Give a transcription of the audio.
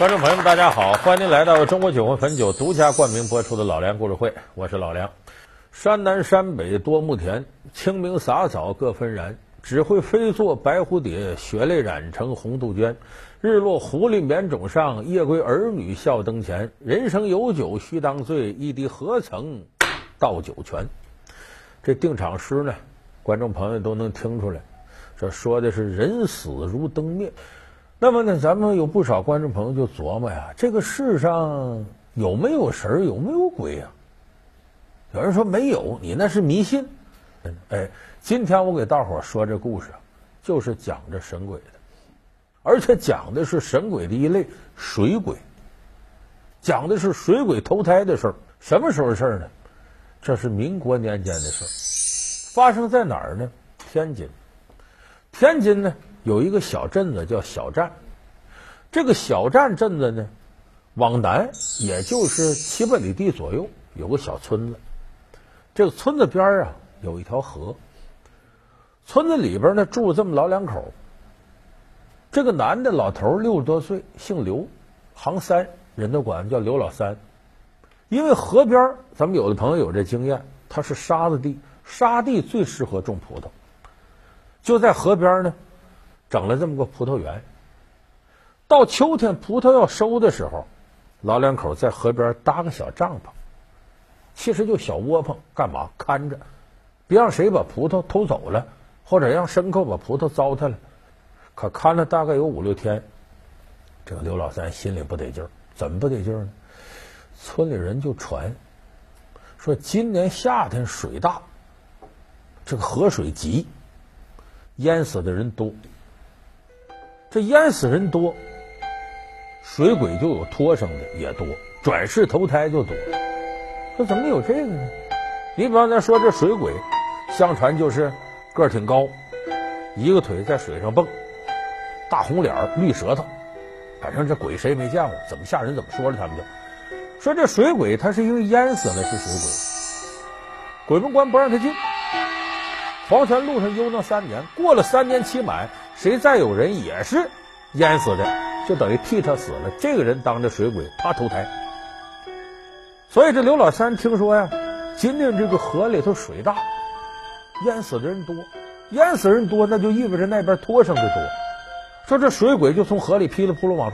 观众朋友们，大家好，欢迎您来到中国酒魂汾酒独家冠名播出的老梁故事会，我是老梁。山南山北多牧田，清明洒扫各纷然。只会飞作白蝴蝶，血泪染成红杜鹃。日落狐狸眠冢上，夜归儿女笑灯前。人生有酒须当醉，一滴何曾到酒泉。这定场诗呢，观众朋友都能听出来，这说的是人死如灯灭。那么呢，咱们有不少观众朋友就琢磨呀，这个世上有没有神有没有鬼啊？有人说没有，你那是迷信。哎，今天我给大伙说这故事，就是讲这神鬼的，而且讲的是神鬼的一类水鬼，讲的是水鬼投胎的事儿。什么时候的事儿呢？这是民国年间的事儿，发生在哪儿呢？天津。天津呢？有一个小镇子叫小站，这个小站镇子呢，往南也就是七八里地左右，有个小村子。这个村子边儿啊，有一条河。村子里边呢，住这么老两口。这个男的老头六十多岁，姓刘，行三，人都管叫刘老三。因为河边咱们有的朋友有这经验，它是沙子地，沙地最适合种葡萄。就在河边呢。整了这么个葡萄园。到秋天葡萄要收的时候，老两口在河边搭个小帐篷，其实就小窝棚，干嘛看着，别让谁把葡萄偷走了，或者让牲口把葡萄糟蹋了。可看了大概有五六天，这个刘老三心里不得劲儿，怎么不得劲儿呢？村里人就传说今年夏天水大，这个河水急，淹死的人多。这淹死人多，水鬼就有托生的也多，转世投胎就多。说怎么有这个呢？你比方咱说这水鬼，相传就是个儿挺高，一个腿在水上蹦，大红脸绿舌头，反正这鬼谁没见过，怎么吓人怎么说的他们就说这水鬼他是因为淹死了是水鬼，鬼门关不让他进，黄泉路上悠那三年，过了三年期满。谁再有人也是淹死的，就等于替他死了。这个人当着水鬼，他投胎。所以这刘老三听说呀，今年这个河里头水大，淹死的人多，淹死人多，那就意味着那边脱生的多。说这水鬼就从河里噼里扑噜往。